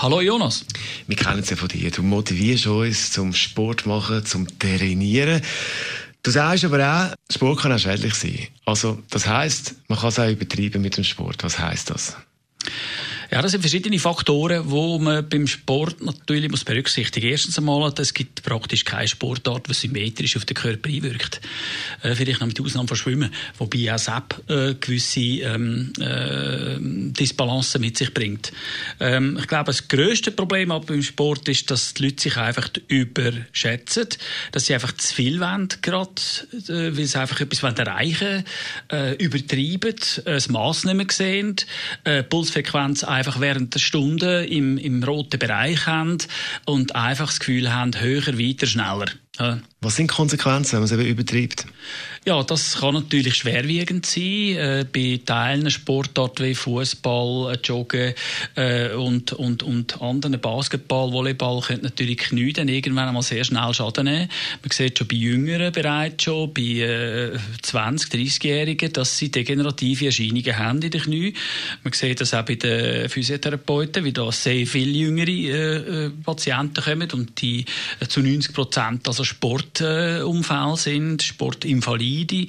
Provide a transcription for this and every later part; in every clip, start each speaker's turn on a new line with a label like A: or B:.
A: Hallo Jonas.
B: Wir kennen es ja von dir. Du motivierst uns zum Sport machen, zum Trainieren. Du sagst aber auch, Sport kann auch schädlich sein. Also, das heisst, man kann es auch übertreiben mit dem Sport. Was heisst das?
A: Ja, das sind verschiedene Faktoren, die man beim Sport natürlich muss berücksichtigen muss. Erstens einmal, es gibt praktisch keine Sportart, die symmetrisch auf den Körper einwirkt. Äh, vielleicht noch mit Ausnahme von Schwimmen, wobei auch SAP äh, gewisse ähm, äh, Disbalancen mit sich bringt. Ähm, ich glaube, das grösste Problem beim Sport ist, dass die Leute sich einfach überschätzen, dass sie einfach zu viel wollen, gerade, äh, weil sie einfach etwas erreichen wollen, äh, übertreiben, äh, das Mass nicht mehr sehen, Pulsfrequenz einfach während der Stunde im, im roten Bereich haben und einfach das Gefühl haben, höher, weiter, schneller.
B: Was sind die Konsequenzen, wenn man es eben übertreibt?
A: Ja, das kann natürlich schwerwiegend sein. Äh, bei Teilen Sportarten wie Fußball, äh, Joggen äh, und, und, und anderen Basketball, Volleyball können natürlich Knie dann irgendwann einmal sehr schnell Schaden nehmen. Man sieht schon bei Jüngeren bereits schon, bei äh, 20-, 30-Jährigen, dass sie degenerative Erscheinungen haben in den Knie. Man sieht das auch bei den Physiotherapeuten, wie da sehr viele jüngere äh, äh Patienten kommen und die äh, zu 90 Prozent also Sportunfälle sind, Sportinvalide.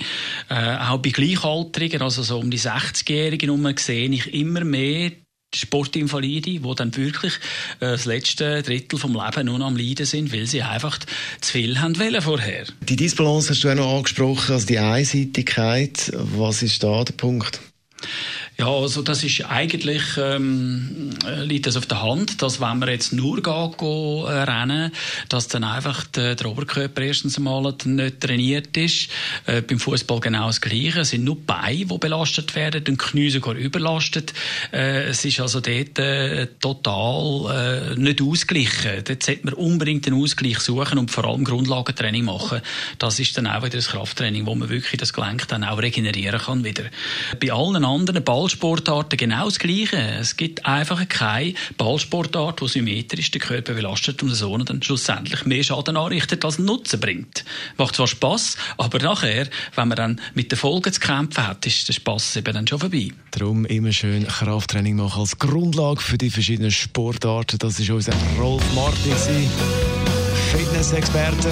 A: Äh, auch bei Gleichaltrigen, also so um die 60-Jährigen sehe ich immer mehr Sportinvalide, die dann wirklich äh, das letzte Drittel vom Leben nur am Leiden sind, weil sie einfach zu viel haben wollen vorher.
B: Die Disbalance hast du auch noch angesprochen, also die Einseitigkeit. Was ist da der Punkt?
A: Ja, also das ist eigentlich ähm, liegt das auf der Hand, dass wenn man jetzt nur geht, go, äh, rennen, dass dann einfach der, der Oberkörper erstens einmal nicht trainiert ist. Äh, beim Fußball genau das Gleiche. Es sind nur Beine, die belastet werden, die Knie sogar überlastet. Äh, es ist also dort äh, total äh, nicht ausgeglichen. Dort sollte man unbedingt einen Ausgleich suchen und vor allem Grundlagentraining machen. Das ist dann auch wieder das Krafttraining, wo man wirklich das Gelenk dann auch regenerieren kann wieder. Bei allen anderen Ball Ballsportarten genau das Gleiche. Es gibt einfach keine Ballsportart, die symmetrisch den Körper belastet und so dann schlussendlich mehr Schaden anrichtet, als Nutzen bringt. Macht zwar Spass, aber nachher, wenn man dann mit den Folgen zu kämpfen hat, ist der Spass eben dann schon vorbei.
B: Darum immer schön Krafttraining machen als Grundlage für die verschiedenen Sportarten. Das ist unser Rolf Martin, Fitness-Experte.